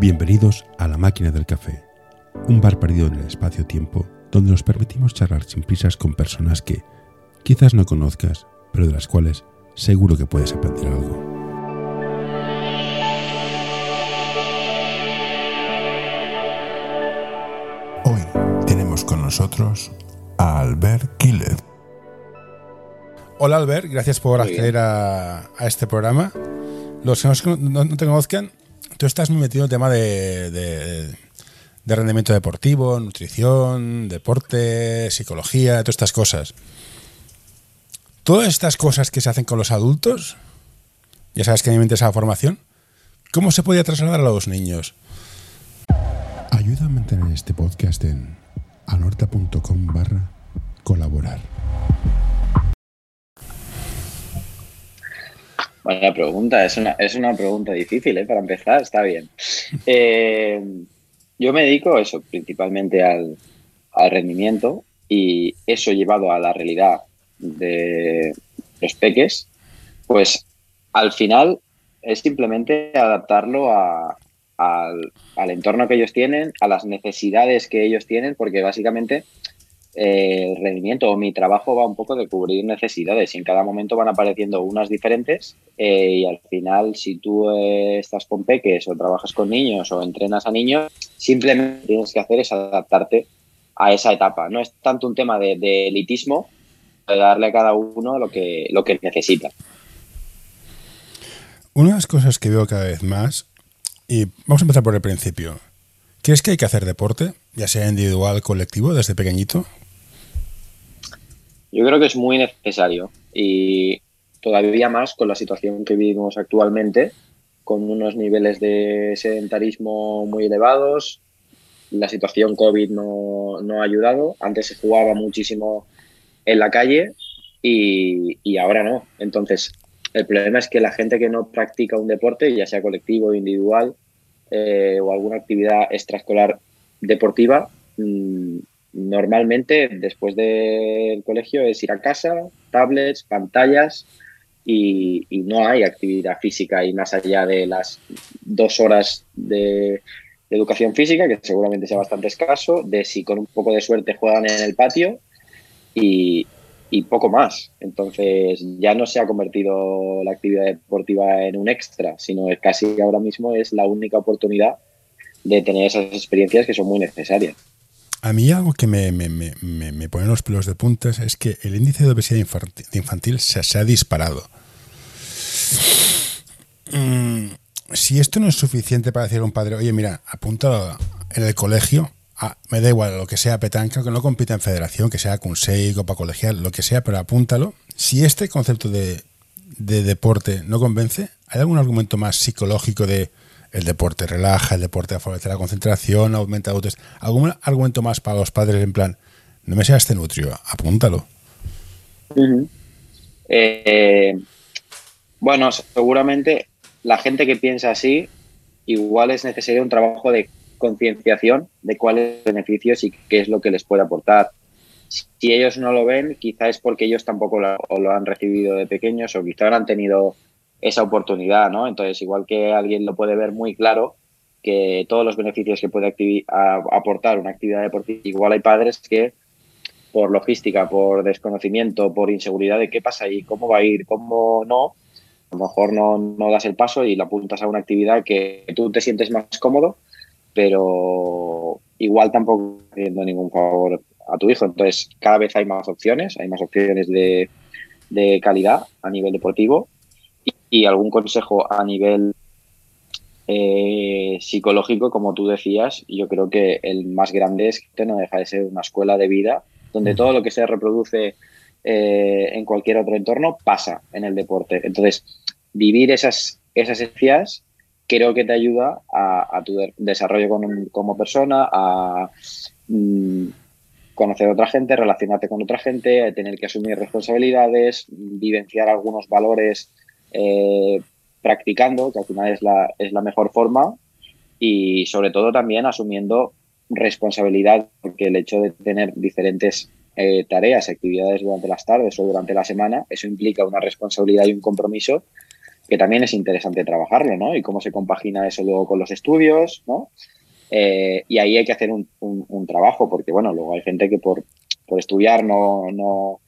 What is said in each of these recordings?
Bienvenidos a La Máquina del Café, un bar perdido en el espacio-tiempo donde nos permitimos charlar sin prisas con personas que quizás no conozcas, pero de las cuales seguro que puedes aprender algo. Hoy tenemos con nosotros a Albert Killer. Hola Albert, gracias por acceder a, este programa. Los que no te conozcan, tú estás muy metido en el tema de, rendimiento deportivo, nutrición, deporte, psicología, todas estas cosas. Todas estas cosas que se hacen con los adultos, ya sabes que a mí me interesa la formación, ¿cómo se podía trasladar a los niños? Ayuda a mantener este podcast en anorta.com barra colaborar. Buena pregunta, es una, es una pregunta difícil, ¿eh? Para empezar, está bien. Eh, yo me dedico eso, principalmente al, rendimiento y eso llevado a la realidad de los peques, pues al final es simplemente adaptarlo al, al, entorno que ellos tienen, a las necesidades que ellos tienen, porque básicamente el rendimiento o mi trabajo va un poco de cubrir necesidades y en cada momento van apareciendo unas diferentes eh, y al final si tú eh, estás con peques o trabajas con niños o entrenas a niños, simplemente tienes que hacer es adaptarte a esa etapa. No es tanto un tema de, elitismo, de darle a cada uno lo que, lo que necesita. Una de las cosas que veo cada vez más, y vamos a empezar por el principio, ¿crees que hay que hacer deporte, ya sea individual, colectivo, desde pequeñito? Yo creo que es muy necesario y todavía más con la situación que vivimos actualmente, con unos niveles de sedentarismo muy elevados. La situación COVID no, no ha ayudado. Antes se jugaba muchísimo en la calle y, ahora no. Entonces, el problema es que la gente que no practica un deporte, ya sea colectivo, individual eh, o alguna actividad extraescolar deportiva, mmm, normalmente después del colegio es ir a casa, tablets, pantallas y, no hay actividad física y más allá de las dos horas de, educación física, que seguramente sea bastante escaso, de si con un poco de suerte juegan en el patio y, y poco más. Entonces ya no se ha convertido la actividad deportiva en un extra, sino casi ahora mismo es la única oportunidad de tener esas experiencias que son muy necesarias. A mí algo que me, pone los pelos de puntas es que el índice de obesidad infantil, se, ha disparado. Mm, si esto no es suficiente para decir a un padre, oye, mira, apúntalo en el colegio, me da igual lo que sea petanca, que no compita en federación, que sea Consei, Copa Colegial, lo que sea, pero apúntalo. Si este concepto de, de deporte no convence, ¿hay algún argumento más psicológico de el deporte relaja, el deporte favorece la concentración, aumenta autos. ¿Algún argumento más para los padres en plan, no me seas este nutrio, apúntalo? Eh, bueno, seguramente la gente que piensa así, igual es necesario un trabajo de concienciación de cuáles beneficios y qué es lo que les puede aportar. Si ellos no lo ven, quizá es porque ellos tampoco lo, han recibido de pequeños o quizá han tenido esa oportunidad, ¿no? Entonces, igual que alguien lo puede ver muy claro, que todos los beneficios que puede aportar una actividad deportiva, igual hay padres que por logística, por desconocimiento, por inseguridad de qué pasa ahí, cómo va a ir, cómo no, a lo mejor no, no das el paso y la apuntas a una actividad que tú te sientes más cómodo, pero igual tampoco haciendo ningún favor a tu hijo. Entonces, cada vez hay más opciones, hay más opciones de, de calidad a nivel deportivo y algún consejo a nivel eh, psicológico, como tú decías, yo creo que el más grande es que no deja de ser una escuela de vida donde todo lo que se reproduce eh, en cualquier otro entorno pasa en el deporte. Entonces, vivir esas, esas esencias creo que te ayuda a, tu desarrollo como persona, a mm, conocer a otra gente, relacionarte con otra gente, a tener que asumir responsabilidades, vivenciar algunos valores eh, practicando, que al final es la, es la mejor forma, y sobre todo también asumiendo responsabilidad, porque el hecho de tener diferentes eh, tareas, actividades durante las tardes o durante la semana, eso implica una responsabilidad y un compromiso que también es interesante trabajarlo, ¿no? Y cómo se compagina eso luego con los estudios, ¿no? Eh, y ahí hay que hacer un, un, trabajo, porque bueno, luego hay gente que por, por estudiar no, no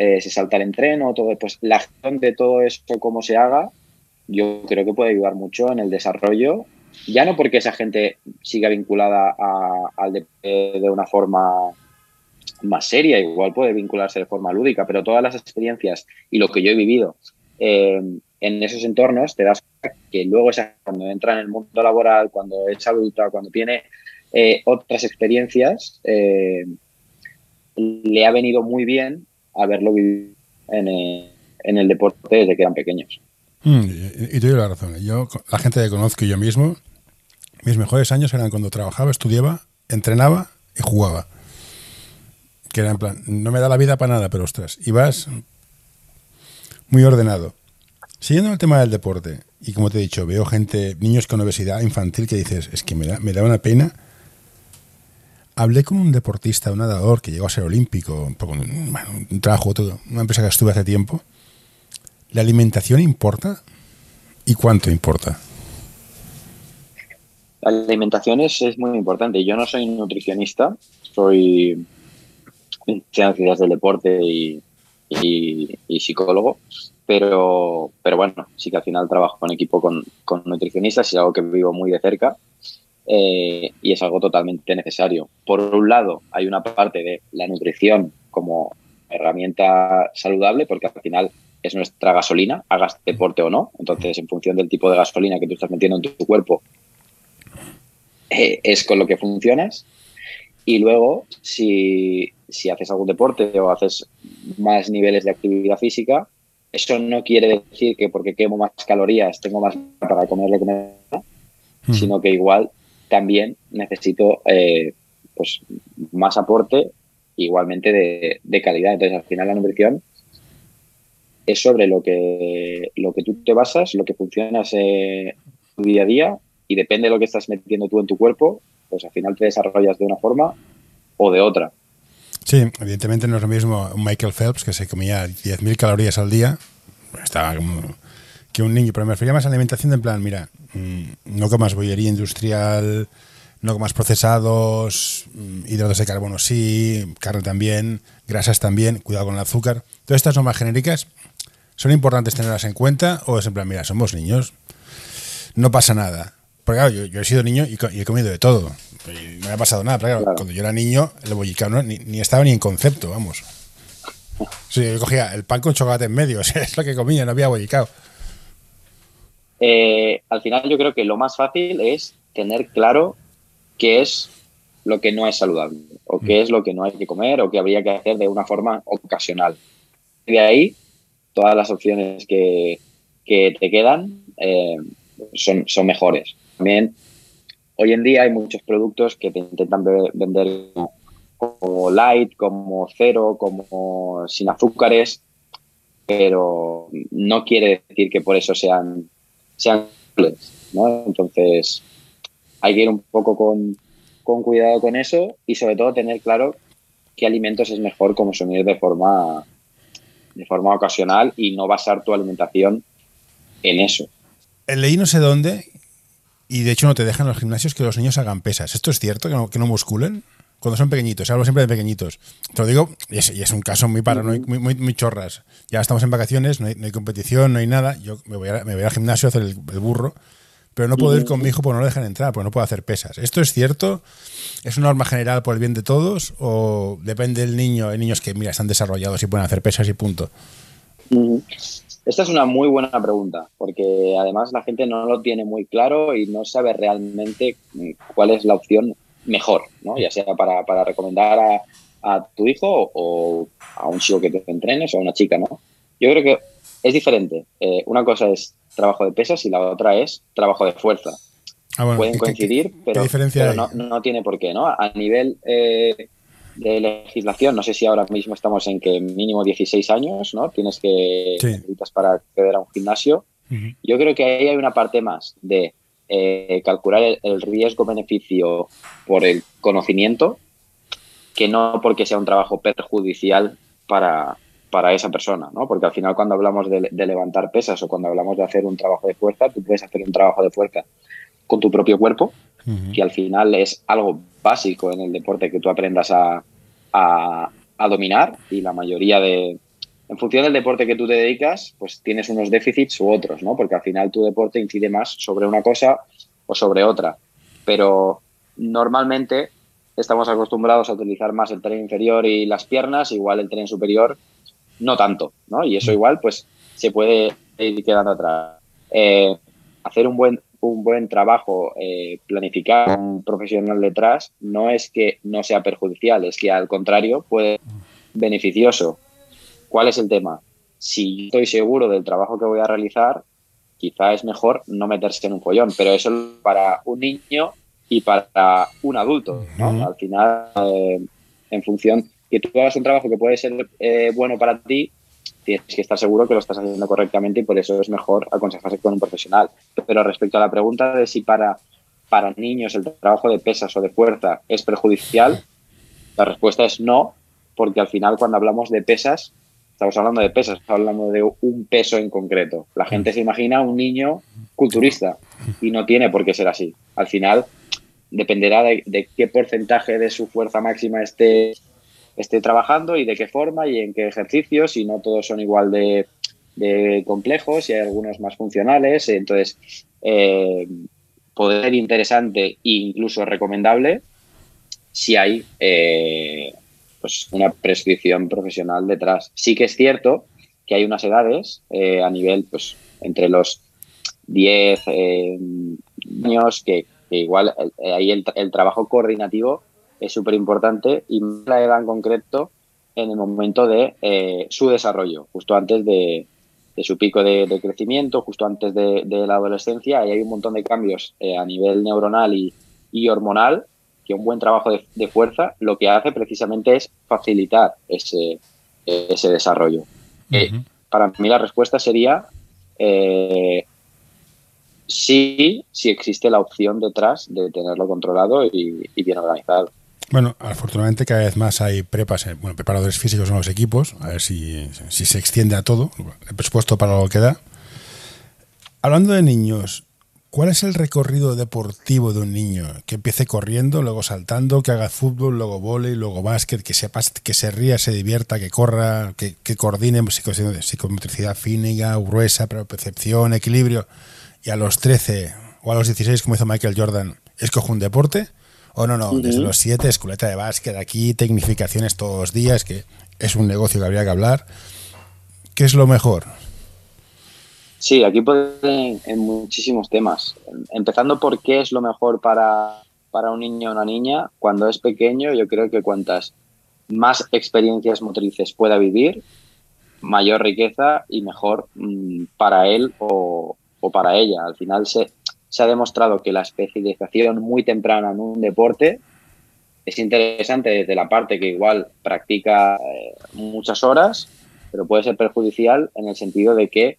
eh, se salta el entreno, todo, pues la gestión de todo esto, cómo se haga, yo creo que puede ayudar mucho en el desarrollo, ya no porque esa gente siga vinculada al deporte de una forma más seria, igual puede vincularse de forma lúdica, pero todas las experiencias y lo que yo he vivido eh, en esos entornos, te das cuenta que luego cuando entra en el mundo laboral, cuando es adulta, cuando tiene eh, otras experiencias, le ha venido muy bien haberlo vivido en el, deporte desde que eran pequeños. Mm, y, tú la razón. Yo, la gente que conozco yo mismo, mis mejores años eran cuando trabajaba, estudiaba, entrenaba y jugaba. Que era en plan, no me da la vida para nada, pero ostras, ibas muy ordenado. Siguiendo el tema del deporte, y como te he dicho, veo gente, niños con obesidad infantil que dices, es que me da, me da una pena. Hablé con un deportista, un nadador que llegó a ser olímpico, un, trabajo, una empresa que estuve hace tiempo. ¿La alimentación importa? ¿Y cuánto importa? La alimentación es, muy importante. Yo no soy nutricionista, soy ciencias del deporte y, y, psicólogo, pero, pero bueno, sí que al final trabajo con equipo con, nutricionistas y es algo que vivo muy de cerca eh, y es algo totalmente necesario. Por un lado, hay una parte de la nutrición como herramienta saludable, porque al final es nuestra gasolina, hagas deporte o no. Entonces, en función del tipo de gasolina que tú estás metiendo en tu cuerpo, eh, es con lo que funcionas. Y luego, si, si haces algún deporte o haces más niveles de actividad física, eso no quiere decir que porque quemo más calorías tengo más para comer lo que me da, sino que igual también necesito eh, pues más aporte igualmente de, de, calidad. Entonces, al final la nutrición es sobre lo que, lo que tú te basas, lo que funcionas eh, tu día a día y depende de lo que estás metiendo tú en tu cuerpo, pues al final te desarrollas de una forma o de otra. Sí, evidentemente no es lo mismo Michael Phelps que se comía 10.000 calorías al día, estaba como que un niño, pero me refería más a alimentación de en plan, mira, mm, no comas bollería industrial, no comas procesados, mm, hidratos de carbono sí, carne también, grasas también, cuidado con el azúcar. Todas estas normas genéricas son importantes tenerlas en cuenta o es en plan, mira, somos niños, no pasa nada. Porque claro, yo, he sido niño y, he comido de todo. Y no me ha pasado nada. Pero claro, cuando yo era niño, el bollicao ni, estaba ni en concepto, vamos. Sí, yo cogía el pan con chocolate en medio, es lo que comía, no había bollicao. Eh, al final yo creo que lo más fácil es tener claro qué es lo que no es saludable, o qué mm. es lo que no hay que comer, o que habría que hacer de una forma ocasional. De ahí, todas las opciones que, te quedan eh, son, son mejores. También hoy en día hay muchos productos que te intentan vender como light, como cero, como sin azúcares, pero no quiere decir que por eso sean, sean ¿no? Entonces hay que ir un poco con, con cuidado con eso y sobre todo tener claro qué alimentos es mejor consumir de forma de forma ocasional y no basar tu alimentación en eso. Leí no sé dónde y de hecho no te dejan los gimnasios que los niños hagan pesas. ¿Esto es cierto? ¿Que no, que no musculen? Cuando son pequeñitos, hablo siempre de pequeñitos. Te lo digo, y es, un caso muy paranoico, muy, muy, chorras. Ya estamos en vacaciones, no hay, competición, no hay nada. Yo me voy, al gimnasio a hacer el, burro, pero no puedo ir con mi hijo porque no lo dejan entrar, porque no puedo hacer pesas. ¿Esto es cierto? ¿Es una norma general por el bien de todos? ¿O depende del niño? Hay niños que, mira, están desarrollados y pueden hacer pesas y punto. Esta es una muy buena pregunta, porque además la gente no lo tiene muy claro y no sabe realmente cuál es la opción mejor, ¿no? ya sea para, para recomendar a, a, tu hijo o a un chico que te entrenes o a una chica. ¿no? Yo creo que es diferente. Eh, una cosa es trabajo de pesas y la otra es trabajo de fuerza. Ah, Pueden coincidir, pero, no, no, tiene por qué. ¿no? A nivel eh, de legislación, no sé si ahora mismo estamos en que mínimo 16 años, ¿no? Tienes que necesitas para acceder a un gimnasio. Yo creo que ahí hay una parte más de eh, calcular el, riesgo-beneficio por el conocimiento que no porque sea un trabajo perjudicial para, para esa persona, ¿no? Porque al final cuando hablamos de, levantar pesas o cuando hablamos de hacer un trabajo de fuerza, tú puedes hacer un trabajo de fuerza con tu propio cuerpo, que al final es algo básico en el deporte que tú aprendas a, a, dominar y la mayoría de... En función del deporte que tú te dedicas, pues tienes unos déficits u otros, ¿no? Porque al final tu deporte incide más sobre una cosa o sobre otra. Pero normalmente estamos acostumbrados a utilizar más el tren inferior y las piernas, igual el tren superior no tanto, ¿no? Y eso igual pues se puede ir quedando atrás. Eh, hacer un buen, un buen trabajo, eh, planificar un profesional detrás, no es que no sea perjudicial, es que al contrario puede ser beneficioso. ¿Cuál es el tema? Si estoy seguro del trabajo que voy a realizar, quizá es mejor no meterse en un follón, pero eso para un niño y para un adulto, ¿no? Al final, eh, en función que tú hagas un trabajo que puede ser eh, bueno para ti, tienes que estar seguro que lo estás haciendo correctamente y por eso es mejor aconsejarse con un profesional. Pero respecto a la pregunta de si para, para niños el trabajo de pesas o de fuerza es perjudicial, la respuesta es no, porque al final cuando hablamos de pesas, estamos hablando de pesas, estamos hablando de un peso en concreto. La gente se imagina un niño culturista y no tiene por qué ser así. Al final dependerá de, qué porcentaje de su fuerza máxima esté, esté trabajando y de qué forma y en qué ejercicios, y no todos son igual de, complejos y hay algunos más funcionales. Entonces, eh, puede ser interesante e incluso recomendable si hay eh, pues una prescripción profesional detrás. Sí que es cierto que hay unas edades eh, a nivel, pues, entre los 10 años que igual eh, ahí el, trabajo coordinativo es súper importante y la edad en concreto en el momento de eh, su desarrollo, justo antes de, su pico de, crecimiento, justo antes de, la adolescencia. Ahí hay un montón de cambios eh, a nivel neuronal y, hormonal que un buen trabajo de, fuerza lo que hace precisamente es facilitar ese, ese desarrollo. para mí la respuesta sería sí, sí existe la opción detrás de tenerlo controlado y, bien organizado. Bueno, afortunadamente cada vez más hay prepas, eh, bueno, preparadores físicos en los equipos, a ver si, se extiende a todo, el presupuesto para lo que da. Hablando de niños, ¿cuál es el recorrido deportivo de un niño? Que empiece corriendo, luego saltando, que haga fútbol, luego volei, luego básquet, que se, que se ría, se divierta, que corra, que, que coordine psicomotricidad fínica, gruesa, percepción, equilibrio y a los 13 o a los 16, como hizo Michael Jordan, escojo un deporte. O no, no, desde los 7, esculeta de básquet, aquí, tecnificaciones todos los días, que es un negocio que habría que hablar. ¿Qué es lo mejor? Sí, aquí pueden en muchísimos temas. Empezando por qué es lo mejor para, para un niño o una niña. Cuando es pequeño, yo creo que cuantas más experiencias motrices pueda vivir, mayor riqueza y mejor mm, para él o, o para ella. Al final se, se ha demostrado que la especialización muy temprana en un deporte es interesante desde la parte que igual practica eh, muchas horas, pero puede ser perjudicial en el sentido de que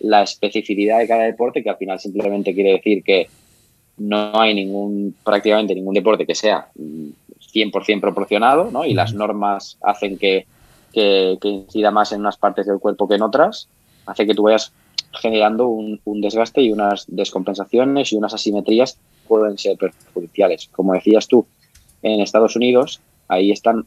la especificidad de cada deporte, que al final simplemente quiere decir que no hay ningún, prácticamente ningún deporte que sea 100% proporcionado, ¿no? Y las normas hacen que, que, que incida más en unas partes del cuerpo que en otras, hace que tú vayas generando un, desgaste y unas descompensaciones y unas asimetrías pueden ser perjudiciales. Como decías tú, en Estados Unidos, ahí están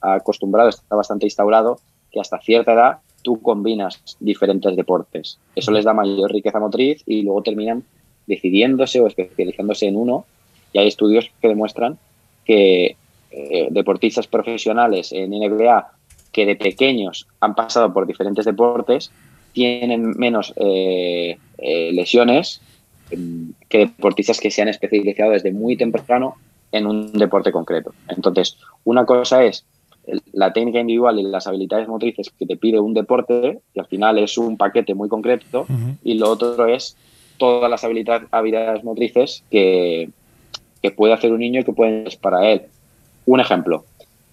acostumbrados, está bastante instaurado, que hasta cierta edad tú combinas diferentes deportes. Eso les da mayor riqueza motriz y luego terminan decidiéndose o especializándose en uno. Y hay estudios que demuestran que eh, deportistas profesionales en NBA que de pequeños han pasado por diferentes deportes tienen menos eh, eh, lesiones em, que deportistas que se han especializado desde muy temprano en un deporte concreto. Entonces, una cosa es la técnica individual y las habilidades motrices que te pide un deporte, que al final es un paquete muy concreto, y lo otro es todas las habilidades, motrices que, que puede hacer un niño y que pueden ser para él. Un ejemplo,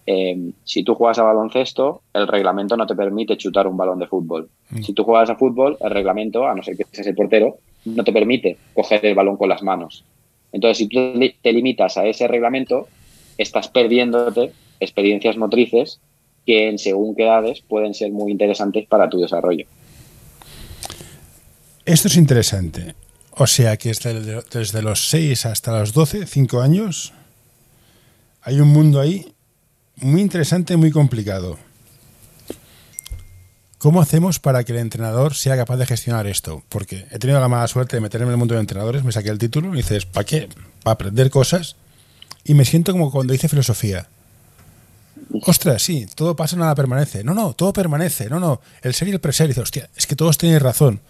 Em, si tú juegas a baloncesto, el reglamento no te permite chutar un balón de fútbol. Mm. Si tú juegas a fútbol, el reglamento, a no ser que seas el portero, no te permite coger el balón con las manos. Entonces, si tú te limitas a ese reglamento, estás perdiéndote experiencias motrices que en según qué edades pueden ser muy interesantes para tu desarrollo. Esto es interesante. O sea que desde, los 6 hasta los 12, 5 años, hay un mundo ahí muy interesante, muy complicado. ¿Cómo hacemos para que el entrenador sea capaz de gestionar esto? Porque he tenido la mala suerte de meterme en el mundo de entrenadores, me saqué el título y dices, ¿para qué? Para aprender cosas. Y me siento como cuando hice filosofía. Ostras, sí, todo pasa, nada permanece. No, no, todo permanece. No, no, el ser y el preser. Dice, hostia, es que todos tienen razón.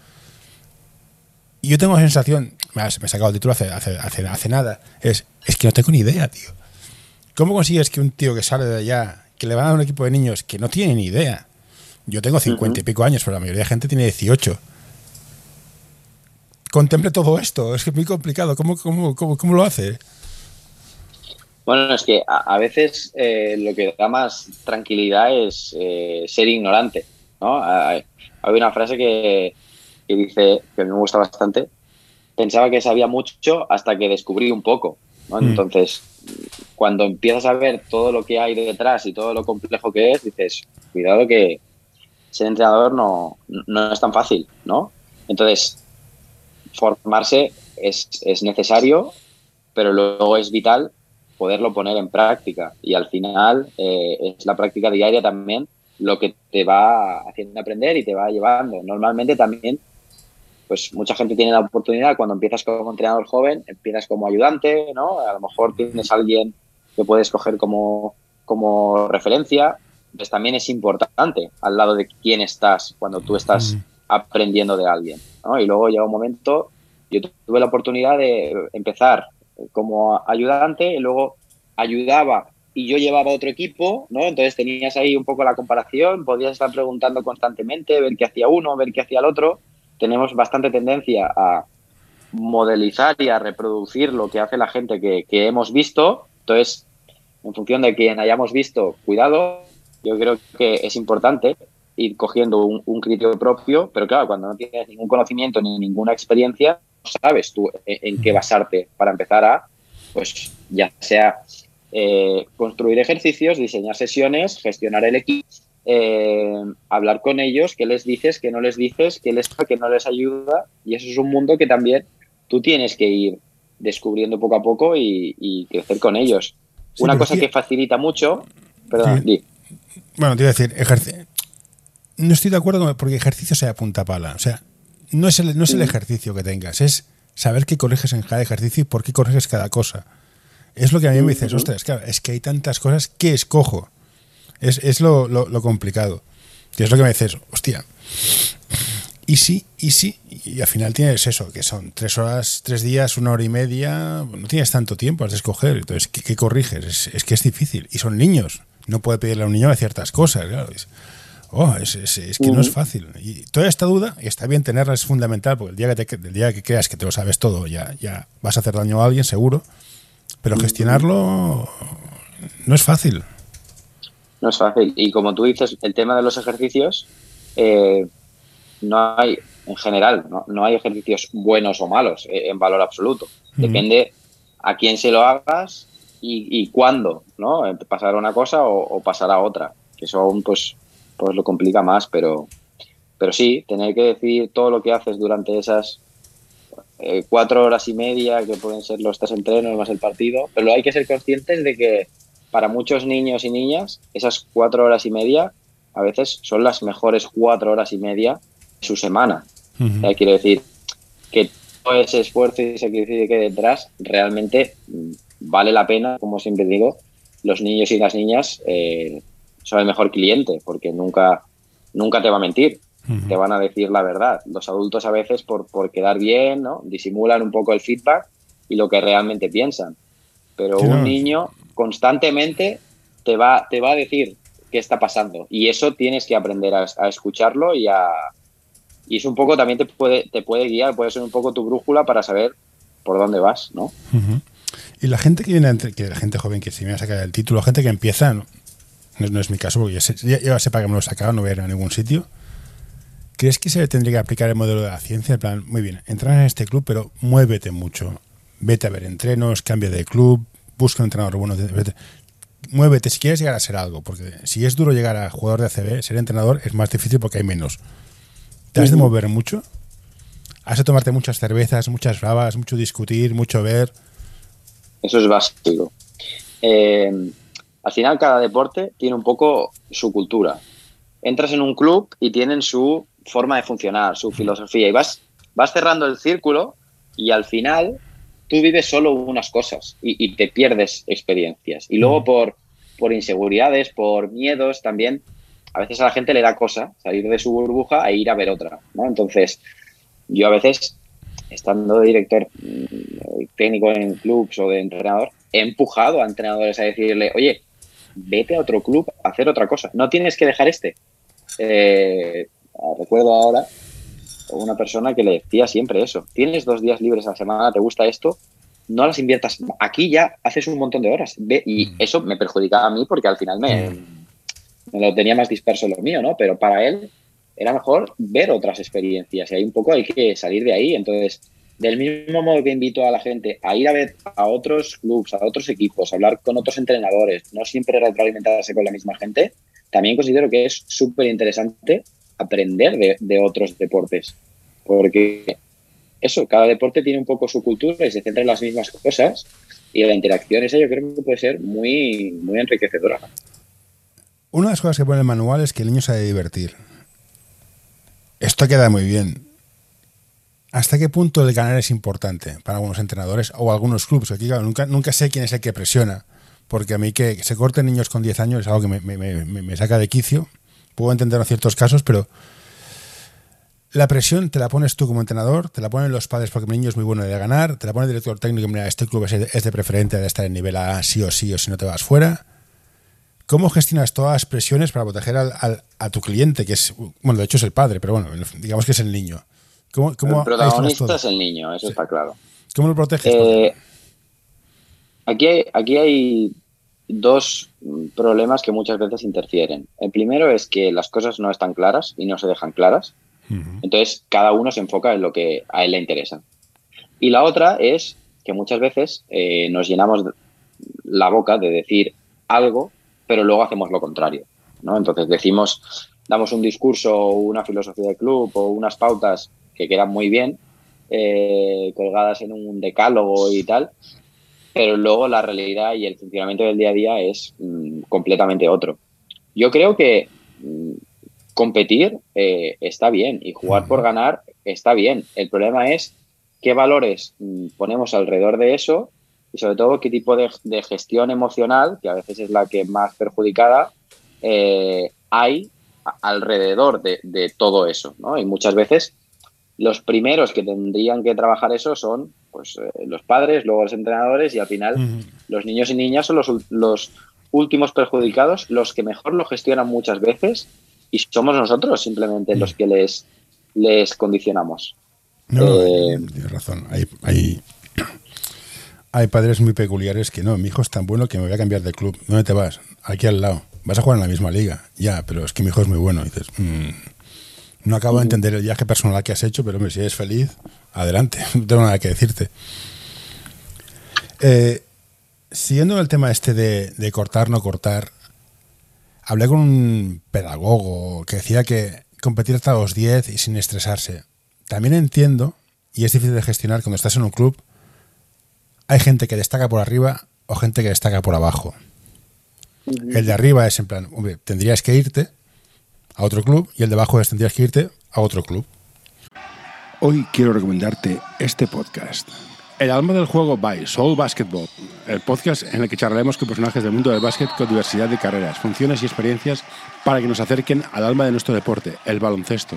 Y yo tengo la sensación, me he sacado el título hace, hace, hace, nada, es, es que no tengo ni idea, tío. ¿Cómo consigues que un tío que sale de allá, que le va a dar un equipo de niños que no tiene ni idea, yo tengo cincuenta y pico años, pero la mayoría de gente tiene 18. Contemple todo esto, es que es muy complicado. ¿Cómo, cómo, cómo, lo hace? Bueno, es que a, veces eh, lo que da más tranquilidad es eh, ser ignorante. ¿no? Hay, una frase que, dice, que me gusta bastante, pensaba que sabía mucho hasta que descubrí un poco. Mm. Entonces, cuando empiezas a ver todo lo que hay detrás y todo lo complejo que es, dices, cuidado que, ser entrenador no, no es tan fácil, ¿no? Entonces, formarse es, es, necesario, pero luego es vital poderlo poner en práctica. Y al final eh, es la práctica diaria también lo que te va haciendo aprender y te va llevando. Normalmente también, pues mucha gente tiene la oportunidad cuando empiezas como entrenador joven, empiezas como ayudante, ¿no? A lo mejor tienes a alguien que puedes coger como, como referencia pues también es importante al lado de quién estás cuando tú estás aprendiendo de alguien. Y luego llega un momento, yo tuve la oportunidad de empezar como ayudante y luego ayudaba y yo llevaba otro equipo, ¿no? Entonces tenías ahí un poco la comparación, podías estar preguntando constantemente, ver qué hacía uno, ver qué hacía el otro. Tenemos bastante tendencia a modelizar y a reproducir lo que hace la gente que, hemos visto. Entonces, en función de quien hayamos visto, cuidado, yo creo que es importante ir cogiendo un, criterio propio, pero claro, cuando no tienes ningún conocimiento ni ninguna experiencia, sabes tú en, qué basarte para empezar a, pues ya sea eh, construir ejercicios, diseñar sesiones, gestionar el equipo, eh, hablar con ellos, qué les dices, qué no les dices, qué les qué no les ayuda, y eso es un mundo que también tú tienes que ir descubriendo poco a poco y, crecer con ellos. Una cosa que facilita mucho, perdón, bueno, te iba a decir, no estoy de acuerdo porque ejercicio sea punta pala. O sea, no es, el, no es el ejercicio que tengas, es saber qué corriges en cada ejercicio y por qué corriges cada cosa. Es lo que a mí me dices, ostras, claro, es que hay tantas cosas que escojo. Es, es lo, lo, complicado. Y es lo que me dices, hostia. Y sí, y sí, y al final tienes eso, que son tres horas, tres días, una hora y media, no tienes tanto tiempo, has de escoger. Entonces, ¿qué, corriges? Es, es, que es difícil. Y son niños no puede pedirle a un niño de ciertas cosas. Claro. Es, oh, es, que no es fácil. Y toda esta duda, y está bien tenerla, es fundamental, porque el día que, te, el día que creas que te lo sabes todo, ya, ya vas a hacer daño a alguien, seguro. Pero gestionarlo no es fácil. No es fácil. Y como tú dices, el tema de los ejercicios, eh, no hay, en general, no, hay ejercicios buenos o malos eh, en valor absoluto. Depende a quién se lo hagas y, cuándo, ¿no? Pasar una cosa o, pasar a otra, que eso pues, pues lo complica más, pero, pero sí, tener que decir todo lo que haces durante esas eh, cuatro horas y media, que pueden ser los tres entrenos más el partido, pero hay que ser conscientes de que para muchos niños y niñas, esas cuatro horas y media a veces son las mejores cuatro horas y media de su semana. quiere decir que todo ese esfuerzo y sacrificio que hay detrás realmente mm, vale la pena, como siempre digo, los niños y las niñas eh, son el mejor cliente porque nunca, nunca te va a mentir, te van a decir la verdad. Los adultos a veces por, por quedar bien, ¿no? disimulan un poco el feedback y lo que realmente piensan. Pero un niño constantemente te va, te va a decir qué está pasando y eso tienes que aprender a, escucharlo y a... Y es un poco, también te puede, te puede guiar, puede ser un poco tu brújula para saber por dónde vas, ¿no? Y la gente que viene, que la gente joven que se va a sacar el título, la gente que empieza, no, no, es mi caso, porque ya, ya, sepa que me lo he sacado, no voy a ir a ningún sitio. ¿Crees que se tendría que aplicar el modelo de la ciencia? En plan, muy bien, entrar en este club, pero muévete mucho. Vete a ver entrenos, cambia de club, busca un entrenador bueno. muévete si quieres llegar a ser algo, porque si es duro llegar a jugador de ACB, ser entrenador es más difícil porque hay menos. ¿Te has de mover mucho? ¿Has de tomarte muchas cervezas, muchas bravas, mucho discutir, mucho ver? Eso es básico. Eh, al final cada deporte tiene un poco su cultura. Entras en un club y tienen su forma de funcionar, su filosofía y vas, vas cerrando el círculo y al final tú vives solo unas cosas y, te pierdes experiencias. Y luego por, por inseguridades, por miedos también, a veces a la gente le da cosa salir de su burbuja e ir a ver otra. ¿no? Entonces, yo a veces, estando de director mm, técnico en clubs o de entrenador, he empujado a entrenadores a decirle, oye, vete a otro club a hacer otra cosa. No tienes que dejar este. Eh, recuerdo ahora una persona que le decía siempre eso. Tienes dos días libres a la semana, te gusta esto, no las inviertas. Aquí ya haces un montón de horas. y mm. eso me perjudicaba a mí porque al final me, mm. me, lo tenía más disperso lo mío, ¿no? Pero para él era mejor ver otras experiencias y ahí un poco hay que salir de ahí. Entonces, del mismo modo que invito a la gente a ir a ver a otros clubs, a otros equipos, a hablar con otros entrenadores, no siempre retroalimentarse con la misma gente, también considero que es súper interesante aprender de, otros deportes. Porque eso, cada deporte tiene un poco su cultura y se centra en las mismas cosas y la interacción esa yo creo que puede ser muy, muy enriquecedora. Una de las cosas que pone el manual es que el niño de divertir. Esto queda muy bien. ¿Hasta qué punto el ganar es importante para algunos entrenadores o algunos clubes? Aquí nunca, nunca sé quién es el que presiona, porque a mí que se corten niños con 10 años es algo que me, me, me saca de quicio puedo entender en ciertos casos, pero la presión te la pones tú como entrenador, te la ponen los padres porque mi niño es muy bueno de ganar, te la pone el director técnico, mira, este club es de, preferente de estar en nivel A sí o sí o si no te vas fuera. ¿Cómo gestionas todas las presiones para proteger al, a tu cliente, que es, bueno, de hecho es el padre, pero bueno, digamos que es el niño? ¿Cómo, cómo el protagonista es el niño, eso está claro. ¿Cómo lo proteges? Eh, aquí, hay, aquí hay dos problemas que muchas veces interfieren. El primero es que las cosas no están claras y no se dejan claras. Entonces, cada uno se enfoca en lo que a él le interesa. Y la otra es que muchas veces eh, nos llenamos la boca de decir algo, pero luego hacemos lo contrario. ¿no? Entonces decimos, damos un discurso o una filosofía de club o unas pautas que quedan muy bien, eh, colgadas en un decálogo y tal, pero luego la realidad y el funcionamiento del día a día es mm, completamente otro. Yo creo que mm, competir eh, está bien y jugar por ganar está bien. El problema es qué valores mm, ponemos alrededor de eso y sobre todo qué tipo de, gestión emocional, que a veces es la que más perjudicada, eh, hay alrededor de, de, todo eso. ¿no? Y muchas veces los primeros que tendrían que trabajar eso son pues, eh, los padres, luego los entrenadores y al final los niños y niñas son los, los, últimos perjudicados, los que mejor lo gestionan muchas veces y somos nosotros simplemente los que les, les condicionamos. No, eh, tienes razón. Hay, hay, hay, padres muy peculiares que no, mi hijo es tan bueno que me voy a cambiar de club. ¿Dónde te vas? Aquí al lado. Vas a jugar en la misma liga. Ya, pero es que mi hijo es muy bueno. dices, mm, no acabo de entender el viaje personal que has hecho, pero hombre, si eres feliz, adelante, no tengo nada que decirte. Eh, siguiendo el tema este de, cortar, no cortar, hablé con un pedagogo que decía que competir hasta los 10 y sin estresarse. También entiendo, y es difícil de gestionar cuando estás en un club, hay gente que destaca por arriba o gente que destaca por abajo. El de arriba es en plan, hombre, tendrías que irte a otro club y el de abajo es tendrías que irte a otro club. Hoy quiero recomendarte este podcast. El alma del juego by Soul Basketball, el podcast en el que charlaremos con personajes del mundo del básquet con diversidad de carreras, funciones y experiencias para que nos acerquen al alma de nuestro deporte, el baloncesto.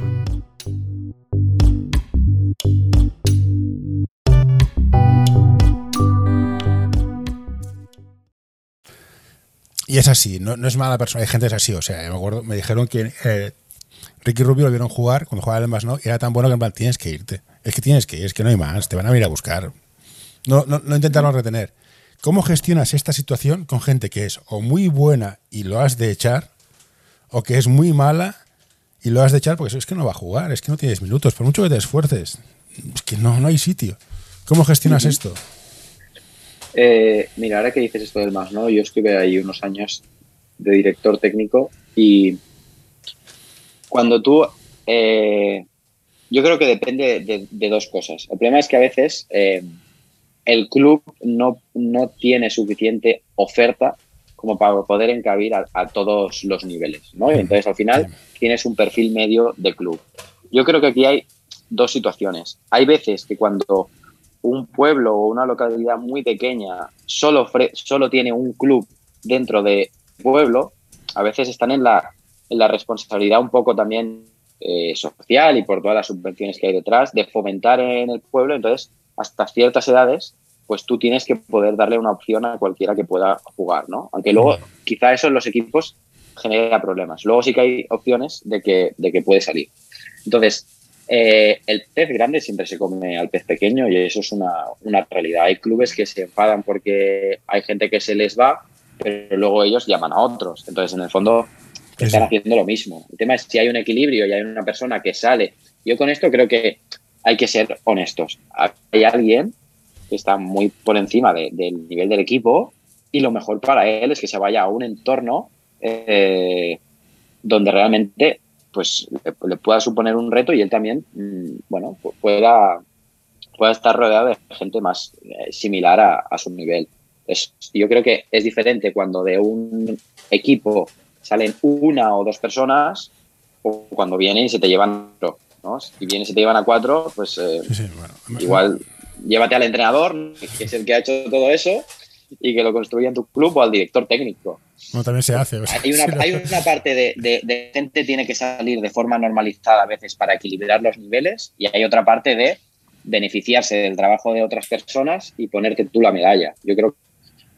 Y es así, no, no, es mala persona, hay gente que es así, o sea, me acuerdo, me dijeron que eh, Ricky Rubio lo vieron jugar cuando jugaba el más no y era tan bueno que en plan, tienes que irte. Es que tienes que ir, es que no hay más, te van a venir a buscar. No, no, no intentaron retener. ¿Cómo gestionas esta situación con gente que es o muy buena y lo has de echar, o que es muy mala y lo has de echar porque es que no va a jugar, es que no tienes minutos, por mucho que te esfuerces, es que no, no hay sitio. ¿Cómo gestionas esto? Eh, mira, ahora que dices esto del más, ¿no? Yo estuve ahí unos años de director técnico y cuando tú... Eh, yo creo que depende de, dos cosas. El problema es que a veces eh, el club no, no tiene suficiente oferta como para poder encabir a, todos los niveles, ¿no? Y entonces al final tienes un perfil medio de club. Yo creo que aquí hay dos situaciones. Hay veces que cuando un pueblo o una localidad muy pequeña solo, solo tiene un club dentro de pueblo, a veces están en la, en la responsabilidad un poco también eh, social y por todas las subvenciones que hay detrás de fomentar en el pueblo. Entonces, hasta ciertas edades, pues tú tienes que poder darle una opción a cualquiera que pueda jugar, ¿no? Aunque luego quizá eso en los equipos genera problemas. Luego sí que hay opciones de que, de que puede salir. Entonces, eh, el pez grande siempre se come al pez pequeño y eso es una, una, realidad. Hay clubes que se enfadan porque hay gente que se les va, pero luego ellos llaman a otros. Entonces, en el fondo, están haciendo lo mismo. El tema es si hay un equilibrio y hay una persona que sale. Yo con esto creo que hay que ser honestos. Hay alguien que está muy por encima del nivel del equipo y lo mejor para él es que se vaya a un entorno eh, donde realmente pues le, pueda suponer un reto y él también, mm, bueno, pueda, pueda estar rodeado de gente más eh, similar a, su nivel. yo creo que es diferente cuando de un equipo salen una o dos personas o cuando vienen y se te llevan cuatro. ¿no? Si vienen y se te llevan a cuatro, pues eh, igual llévate al entrenador, que es el que ha hecho todo eso, y que lo construya en tu club o al director técnico. No, también se hace. hay, una, parte de, de, gente tiene que salir de forma normalizada a veces para equilibrar los niveles y hay otra parte de beneficiarse del trabajo de otras personas y ponerte tú la medalla. Yo creo que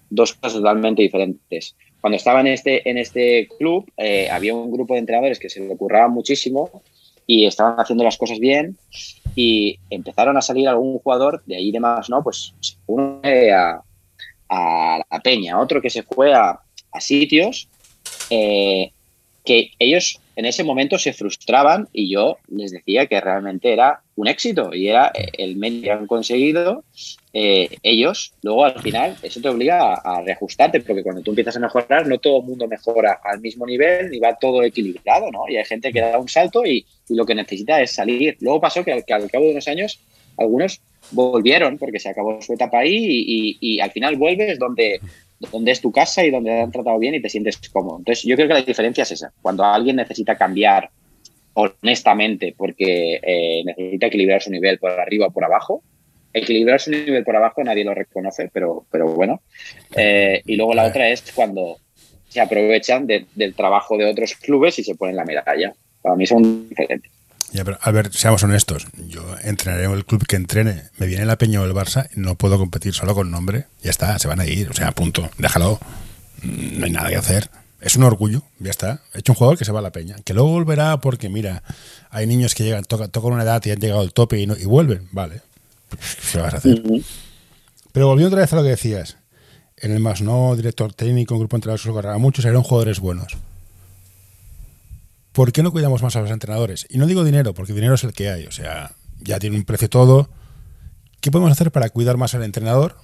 dos cosas totalmente diferentes. Cuando estaba en este, en este club eh, había un grupo de entrenadores que se le ocurraba muchísimo y estaban haciendo las cosas bien y empezaron a salir algún jugador de ahí de más, ¿no? Pues uno a, a la peña, otro que se fue a, sitios eh, que ellos en ese momento se frustraban y yo les decía que realmente era un éxito y era eh, el medio que han conseguido eh, ellos. Luego al final eso te obliga a, reajustarte porque cuando tú empiezas a mejorar no todo el mundo mejora al mismo nivel ni va todo equilibrado, ¿no? Y hay gente que da un salto y, lo que necesita es salir. Luego pasó que, al cabo de unos años algunos volvieron porque se acabó su etapa ahí y, al final vuelves donde donde es tu casa y donde te han tratado bien y te sientes cómodo. Entonces, yo creo que la diferencia es esa. Cuando alguien necesita cambiar honestamente porque eh, necesita equilibrar su nivel por arriba o por abajo, equilibrar su nivel por abajo nadie lo reconoce, pero, pero bueno. Eh, y luego la otra es cuando se aprovechan del trabajo de otros clubes y se ponen la medalla. Para mí son diferentes. Ya, pero a ver, seamos honestos. Yo entrenaré en el club que entrene. Me viene la Peña o el Barça y no puedo competir solo con nombre. Ya está, se van a ir. O sea, punto. Déjalo. Mm, no hay nada que hacer. Es un orgullo, ya está. He hecho un jugador que se va a la peña. Que luego volverá porque, mira, hay niños que llegan, tocan, tocan una edad y han llegado al tope y, no, y vuelven. Vale. ¿Qué vas a hacer? Pero volviendo otra vez a lo que decías. En el más no, director técnico, un grupo de entrenadores, a muchos eran jugadores buenos. ¿Por qué no cuidamos más a los entrenadores? Y no digo dinero, porque dinero es el que hay, o sea, ya tiene un precio todo. ¿Qué podemos hacer para cuidar más al entrenador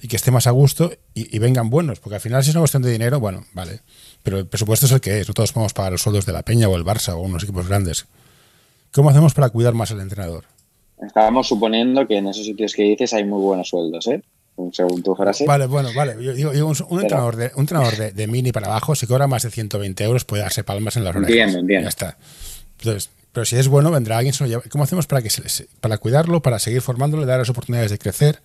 y que esté más a gusto y, vengan buenos? Porque al final, si es una cuestión de dinero, bueno, vale, pero el presupuesto es el que es, no todos podemos pagar los sueldos de la Peña o el Barça o unos equipos grandes. ¿Cómo hacemos para cuidar más al entrenador? Estábamos suponiendo que en esos sitios que dices hay muy buenos sueldos, ¿eh? Según tu frase. Vale, bueno, vale. Yo, digo, un, entrenador, de, un entrenador de, mini para abajo, si cobra más de 120 euros, puede darse palmas en las orejas. Bien, bien. Ya está. Entonces, pero si es bueno, vendrá alguien. ¿Cómo hacemos para, que para cuidarlo, para seguir formándolo, dar las oportunidades de crecer?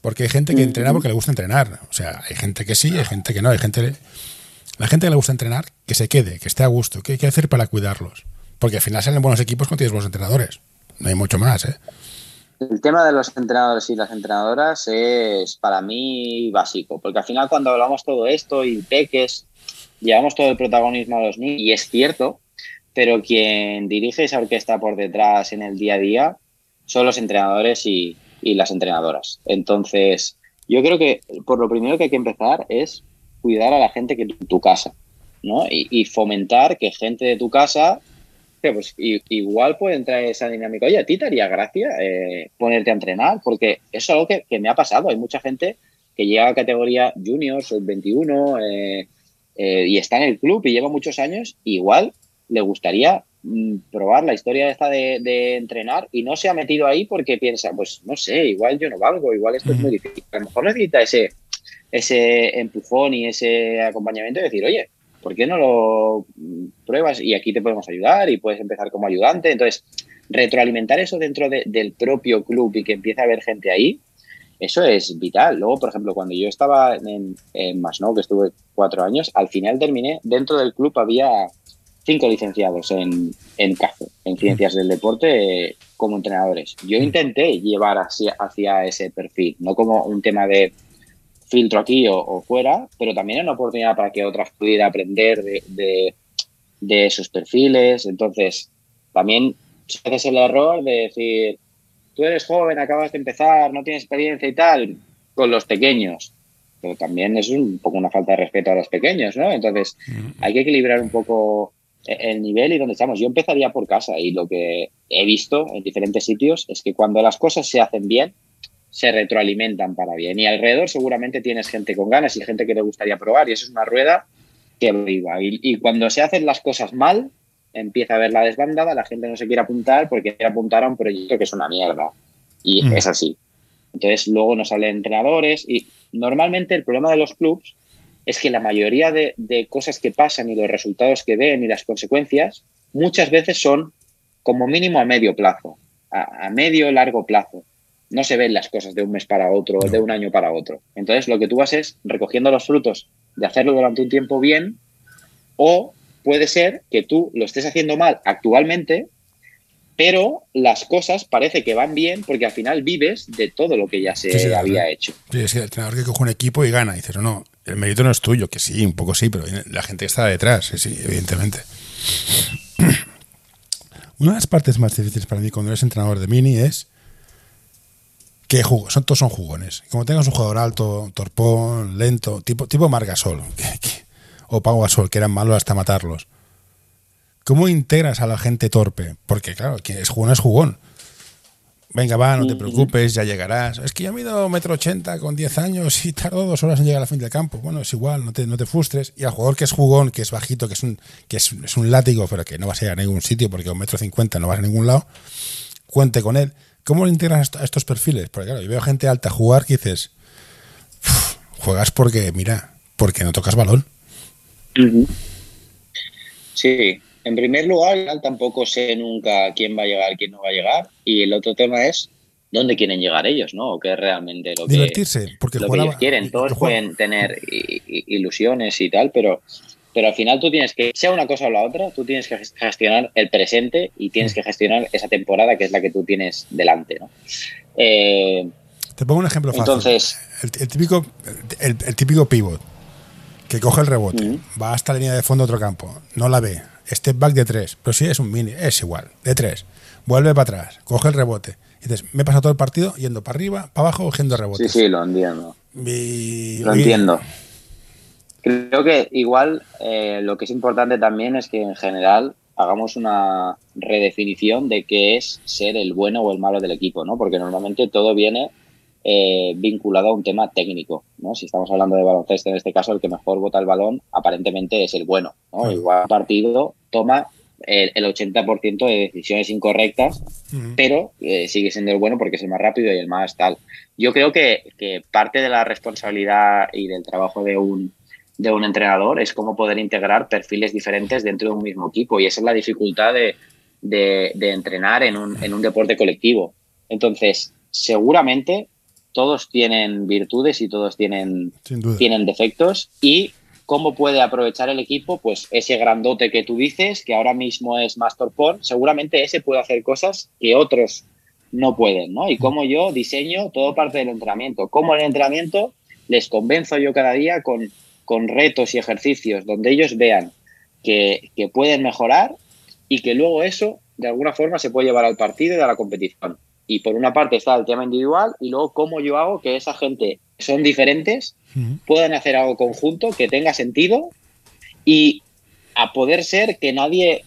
Porque hay gente que entrena porque le gusta entrenar. O sea, hay gente que sí, hay gente que no. Hay gente. La gente que le gusta entrenar, que se quede, que esté a gusto. ¿Qué hay que hacer para cuidarlos? Porque al final salen buenos equipos cuando tienes buenos entrenadores. No hay mucho más, ¿eh? El tema de los entrenadores y las entrenadoras es para mí básico, porque al final cuando hablamos todo esto y peques, llevamos todo el protagonismo a los niños, y es cierto, pero quien dirige esa orquesta por detrás en el día a día son los entrenadores y, y las entrenadoras. Entonces, yo creo que por lo primero que hay que empezar es cuidar a la gente que en tu casa, ¿no? Y, fomentar que gente de tu casa, pues igual puede entrar esa dinámica. Oye, a ti te haría gracia eh, ponerte a entrenar, porque eso es algo que, me ha pasado. Hay mucha gente que llega a categoría junior, sub 21, eh, eh, y está en el club y lleva muchos años, igual le gustaría mm, probar la historia esta de, entrenar y no se ha metido ahí porque piensa, pues no sé, igual yo no valgo, igual esto es muy difícil. A lo mejor necesita ese, ese empujón y ese acompañamiento y decir, oye, ¿por qué no lo pruebas? Y aquí te podemos ayudar y puedes empezar como ayudante. Entonces, retroalimentar eso dentro del propio club y que empiece a haber gente ahí, eso es vital. Luego, por ejemplo, cuando yo estaba en, en Masno, que estuve cuatro años, al final terminé, dentro del club había cinco licenciados en, en CAFE, en Ciencias del Deporte, como entrenadores. Yo intenté llevar hacia, hacia ese perfil, no como un tema de filtro aquí o, fuera, pero también es una oportunidad para que otras pudieran aprender de, de, esos perfiles. Entonces, también haces el error de decir, tú eres joven, acabas de empezar, no tienes experiencia y tal, con los pequeños. Pero también es un poco una falta de respeto a los pequeños, ¿no? Entonces, hay que equilibrar un poco el nivel y donde estamos. Yo empezaría por casa y lo que he visto en diferentes sitios es que cuando las cosas se hacen bien, se retroalimentan para bien. Y alrededor seguramente tienes gente con ganas y gente que te gustaría probar y eso es una rueda que viva. Y, cuando se hacen las cosas mal, empieza a haber la desbandada, la gente no se quiere apuntar porque quiere apuntar a un proyecto que es una mierda. Y mm. es así. Entonces luego nos salen entrenadores y normalmente el problema de los clubs es que la mayoría de, cosas que pasan y los resultados que ven y las consecuencias muchas veces son como mínimo a medio plazo, a, a medio largo plazo no se ven las cosas de un mes para otro, o de un año para otro. Entonces, lo que tú vas es recogiendo los frutos de hacerlo durante un tiempo bien, o puede ser que tú lo estés haciendo mal actualmente, pero las cosas parece que van bien porque al final vives de todo lo que ya se había hecho. Sí, es que el entrenador que coge un equipo y gana, y dices, no, no, el mérito no es tuyo, que sí, un poco sí, pero la gente está detrás, sí, sí, evidentemente. Una de las partes más difíciles para mí cuando eres entrenador de mini es que son, todos son jugones. Como tengas un jugador alto, torpón, lento, tipo, tipo Margasol o Pau Gasol, que eran malos hasta matarlos. ¿Cómo integras a la gente torpe? Porque, claro, que es jugón es jugón. Venga, va, no te preocupes, ya llegarás. Es que yo mido metro ochenta con 10 años y tardo dos horas en llegar a la fin del campo. Bueno, es igual, no te, no te frustres. Y al jugador que es jugón, que es bajito, que es un, que es, es un látigo, pero que no va a ir a ningún sitio porque con metro cincuenta no vas a ningún lado, cuente con él. ¿Cómo lo integras a estos perfiles? Porque claro, yo veo gente alta jugar que dices, juegas porque, mira, porque no tocas balón. Sí, en primer lugar, tampoco sé nunca quién va a llegar, quién no va a llegar. Y el otro tema es dónde quieren llegar ellos, ¿no? O qué es realmente lo Divertirse, porque lo que ellos quieren. Todos pueden tener ilusiones y tal, pero pero al final tú tienes que, sea una cosa o la otra, tú tienes que gestionar el presente y tienes que gestionar esa temporada que es la que tú tienes delante. ¿no? Eh, Te pongo un ejemplo fácil. Entonces, el, típico, el, típico pivot que coge el rebote, va hasta la línea de fondo de otro campo, no la ve, step back de tres, pero si es un mini, es igual, de tres, vuelve para atrás, coge el rebote. Y dices, me he pasado todo el partido yendo para arriba, para abajo, cogiendo rebotes. Sí, sí, lo entiendo. lo entiendo. Creo que igual eh, lo que es importante también es que en general hagamos una redefinición de qué es ser el bueno o el malo del equipo, ¿no? Porque normalmente todo viene eh, vinculado a un tema técnico, ¿no? Si estamos hablando de baloncesto, en este caso el que mejor vota el balón aparentemente es el bueno, ¿no? Igual partido toma el, 80% de decisiones incorrectas, pero eh, sigue siendo el bueno porque es el más rápido y el más tal. Yo creo que, que parte de la responsabilidad y del trabajo de un de un entrenador es cómo poder integrar perfiles diferentes dentro de un mismo equipo. Y esa es la dificultad de, de, entrenar en un, en un, deporte colectivo. Entonces, seguramente todos tienen virtudes y todos tienen, tienen defectos. Y cómo puede aprovechar el equipo, pues ese grandote que tú dices, que ahora mismo es Master Porn, seguramente ese puede hacer cosas que otros no pueden, ¿no? Y cómo yo diseño todo parte del entrenamiento, cómo el entrenamiento les convenzo yo cada día con con retos y ejercicios donde ellos vean que, pueden mejorar y que luego eso de alguna forma se puede llevar al partido y a la competición. Y por una parte está el tema individual y luego cómo yo hago que esa gente son diferentes puedan hacer algo conjunto que tenga sentido y a poder ser que nadie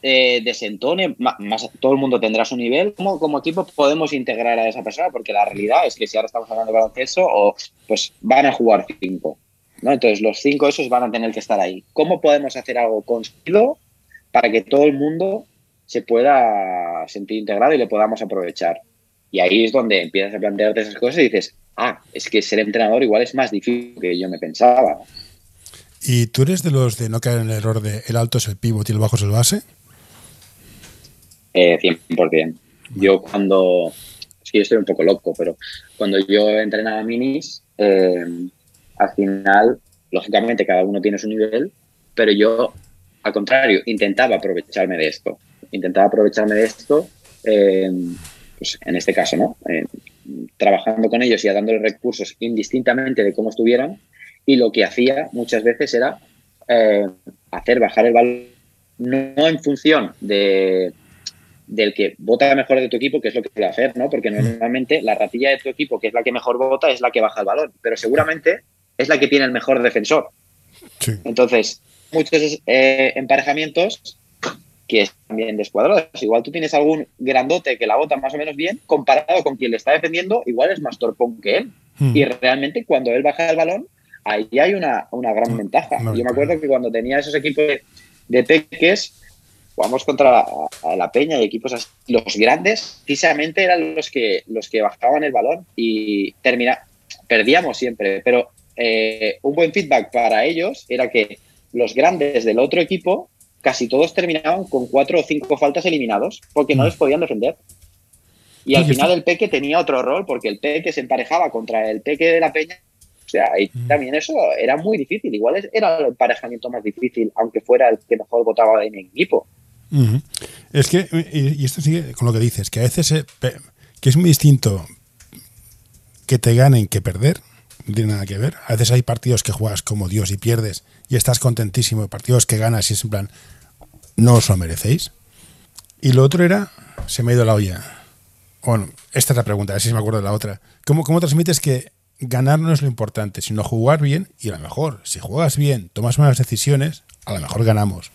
eh, desentone, más, todo el mundo tendrá su nivel. ¿Cómo como equipo podemos integrar a esa persona? Porque la realidad es que si ahora estamos hablando de baloncesto, o, pues van a jugar cinco. ¿No? Entonces los cinco esos van a tener que estar ahí. ¿Cómo podemos hacer algo consigo para que todo el mundo se pueda sentir integrado y le podamos aprovechar? Y ahí es donde empiezas a plantearte esas cosas y dices, ah, es que ser entrenador igual es más difícil que yo me pensaba. ¿Y tú eres de los de no caer en el error de el alto es el pívot y el bajo es el base? Eh, 100%. Yo cuando, sí, estoy un poco loco, pero cuando yo entrenaba minis, eh, al final, lógicamente cada uno tiene su nivel, pero yo, al contrario, intentaba aprovecharme de esto. Intentaba aprovecharme de esto, eh, pues en este caso, ¿no? Eh, trabajando con ellos y dándoles recursos indistintamente de cómo estuvieran, y lo que hacía muchas veces era hacer bajar el valor, no en función de, del que vota mejor de tu equipo, que es lo que quiere hacer, ¿no? Porque normalmente la ratilla de tu equipo, que es la que mejor vota, es la que baja el balón, pero seguramente es la que tiene el mejor defensor. Entonces, muchos eh, emparejamientos que están bien descuadrados. Igual tú tienes algún grandote que la vota más o menos bien, comparado con quien le está defendiendo, igual es más torpón que él. Hmm. Y realmente cuando él baja el balón, ahí hay una, gran ventaja. Yo me acuerdo que cuando tenía esos equipos de, de peques, jugamos contra la, Peña y equipos así. Los grandes, precisamente, eran los que, los que bajaban el balón y termina, perdíamos siempre. Pero eh, un buen feedback para ellos era que los grandes del otro equipo casi todos terminaban con cuatro o cinco faltas eliminados porque no mm. les podían defender. Y al final el Peque tenía otro rol porque el Peque se emparejaba contra el Peque de la Peña. O sea, y mm. también eso era muy difícil. Igual era el emparejamiento más difícil, aunque fuera el que mejor votaba en equipo. Es que, y esto sigue con lo que dices, que a veces eh, que es muy distinto que te ganen que perder, no tiene nada que ver. A veces hay partidos que juegas como Dios y pierdes y estás contentísimo, partidos que ganas y es en plan, no os lo merecéis. Y lo otro era, se me ha ido la olla. Bueno, esta es la pregunta, a ver si me acuerdo de la otra. ¿Cómo, cómo transmites que ganar no es lo importante, sino jugar bien y a lo mejor, si juegas bien, tomas buenas decisiones, a lo mejor ganamos.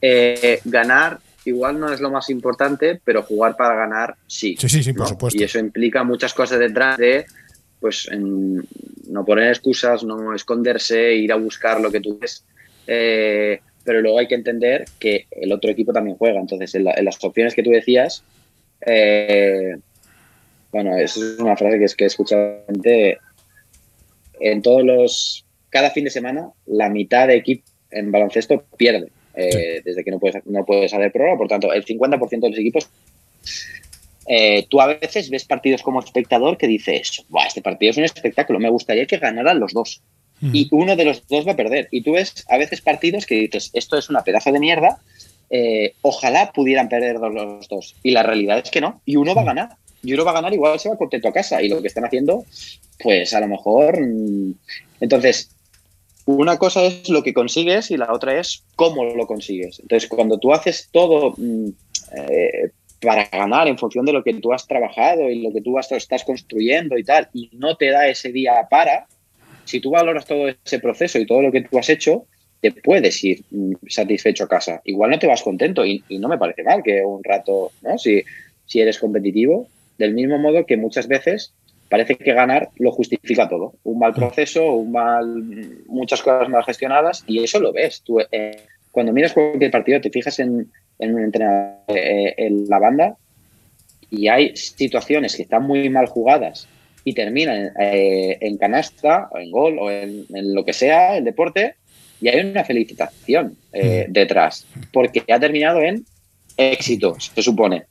Eh, ganar igual no es lo más importante, pero jugar para ganar sí. Sí, sí, sí, por supuesto. Y eso implica muchas cosas detrás de, pues, no poner excusas, no esconderse, ir a buscar lo que tú ves. Eh, pero luego hay que entender que el otro equipo también juega. Entonces, en, las opciones que tú decías, eh, bueno, eso es una frase que es que he escuchado en todos los, cada fin de semana, la mitad de equipo en baloncesto pierde. Eh, desde que no puedes, no puedes hacer prórroga. Por tanto, el 50% de los equipos. Eh, tú a veces ves partidos como espectador que dices, este partido es un espectáculo, me gustaría que ganaran los dos. Y uno de los dos va a perder. Y tú ves a veces partidos que dices, esto es una pedazo de mierda, eh, ojalá pudieran perder los dos. Y la realidad es que no. Y uno va a ganar. Y uno va a ganar, igual se va contento a casa. Y lo que están haciendo, pues a lo mejor. Mm, entonces, una cosa es lo que consigues y la otra es cómo lo consigues. Entonces, cuando tú haces todo mm, eh, para ganar en función de lo que tú has trabajado y lo que tú estás construyendo y tal, y no te da ese día para, si tú valoras todo ese proceso y todo lo que tú has hecho, te puedes ir mm, satisfecho a casa. Igual no te vas contento y, no me parece mal que un rato, ¿no? Si, si eres competitivo, del mismo modo que muchas veces parece que ganar lo justifica todo. Un mal proceso, un mal, muchas cosas mal gestionadas, y eso lo ves. Tú, eh, cuando miras cualquier partido, te fijas en, un entrenador, eh, en la banda, y hay situaciones que están muy mal jugadas y terminan eh, en canasta, o en gol, o en, lo que sea, el deporte, y hay una felicitación detrás, porque ha terminado en éxito, se supone.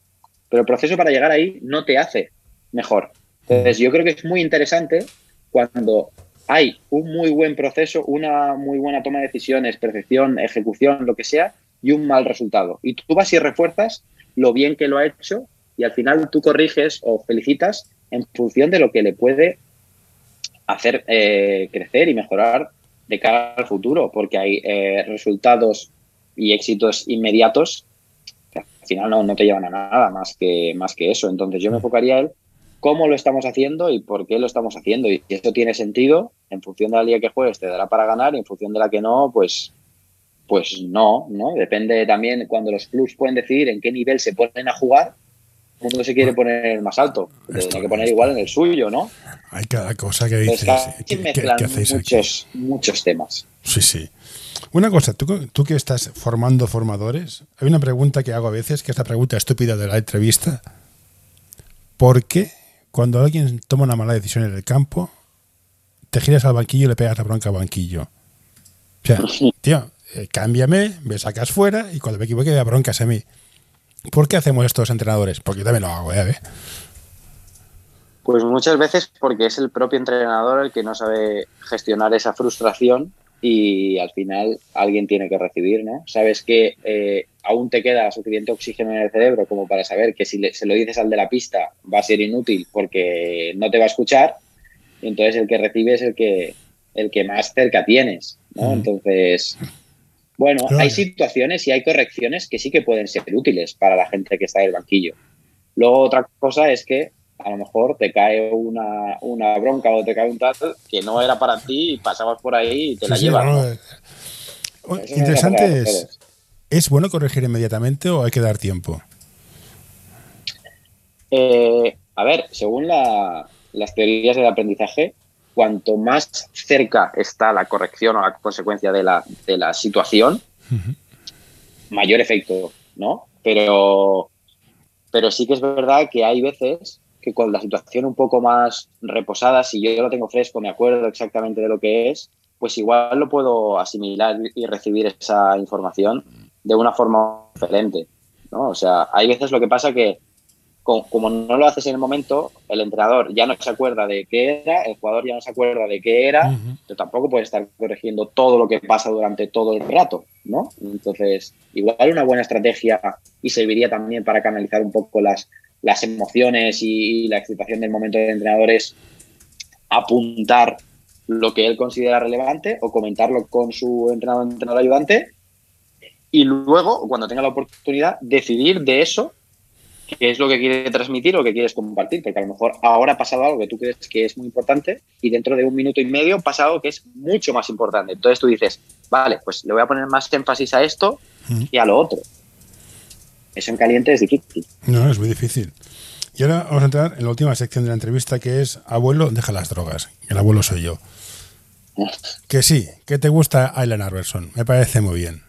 Pero el proceso para llegar ahí no te hace mejor. Entonces, yo creo que es muy interesante cuando hay un muy buen proceso, una muy buena toma de decisiones, percepción, ejecución, lo que sea, y un mal resultado. Y tú vas y refuerzas lo bien que lo ha hecho y al final tú corriges o felicitas en función de lo que le puede hacer eh, crecer y mejorar de cara al futuro, porque hay eh, resultados y éxitos inmediatos, al final no, no, te llevan a nada más que, más que eso. Entonces yo me enfocaría en cómo lo estamos haciendo y por qué lo estamos haciendo. Y si esto tiene sentido, en función de la liga que juegues te dará para ganar y en función de la que no, pues, pues no, ¿no? Depende también cuando los clubs pueden decidir en qué nivel se ponen a jugar. Mundo se quiere poner más alto, tiene que poner igual en el suyo, ¿no? Hay cada cosa que dices. ¿qué, qué, hacéis muchos, aquí? muchos temas. Sí, sí. Una cosa, ¿tú, tú que estás formando formadores, hay una pregunta que hago a veces, que es la pregunta estúpida de la entrevista. ¿Por qué cuando alguien toma una mala decisión en el campo, te giras al banquillo y le pegas la bronca al banquillo? O sea, tío, eh, cámbiame, me sacas fuera y cuando me equivoque me broncas a mí. ¿Por qué hacemos esto los entrenadores? Porque yo también lo hago, ¿eh? Pues muchas veces porque es el propio entrenador el que no sabe gestionar esa frustración y al final alguien tiene que recibir, ¿no? Sabes que eh, aún te queda suficiente oxígeno en el cerebro como para saber que si le, se lo dices al de la pista va a ser inútil porque no te va a escuchar, entonces el que recibe es el que, el que más cerca tienes, ¿no? Entonces, bueno, hay situaciones y hay correcciones que sí que pueden ser útiles para la gente que está en el banquillo. Luego otra cosa es que a lo mejor te cae una, una bronca o te cae un tal que no era para ti y pasabas por ahí y te la llevas. ¿no? Interesante es, ¿es bueno corregir inmediatamente o hay que dar tiempo? Eh, a ver, según la, las teorías del aprendizaje, cuanto más cerca está la corrección o la consecuencia de la, de la situación, uh -huh. mayor efecto, ¿no? Pero, pero sí que es verdad que hay veces que con la situación un poco más reposada, si yo lo tengo fresco, me acuerdo exactamente de lo que es, pues igual lo puedo asimilar y recibir esa información de una forma diferente. ¿no? O sea, hay veces lo que pasa que como no lo haces en el momento, el entrenador ya no se acuerda de qué era, el jugador ya no se acuerda de qué era, uh -huh. tampoco puede estar corrigiendo todo lo que pasa durante todo el rato, ¿no? Entonces, igual una buena estrategia y serviría también para canalizar un poco las, las emociones y, y la excitación del momento del entrenador es apuntar lo que él considera relevante o comentarlo con su entrenador, entrenador ayudante y luego, cuando tenga la oportunidad, decidir de eso qué es lo que quiere transmitir o que quieres compartir, porque a lo mejor ahora ha pasado algo que tú crees que es muy importante y dentro de un minuto y medio pasa algo que es mucho más importante. Entonces tú dices, vale, pues le voy a poner más énfasis a esto mm. y a lo otro. Eso en caliente es difícil. No, es muy difícil. Y ahora vamos a entrar en la última sección de la entrevista que es Abuelo, deja las drogas. El abuelo soy yo. Que sí, que te gusta Aylan Arverson. Me parece muy bien.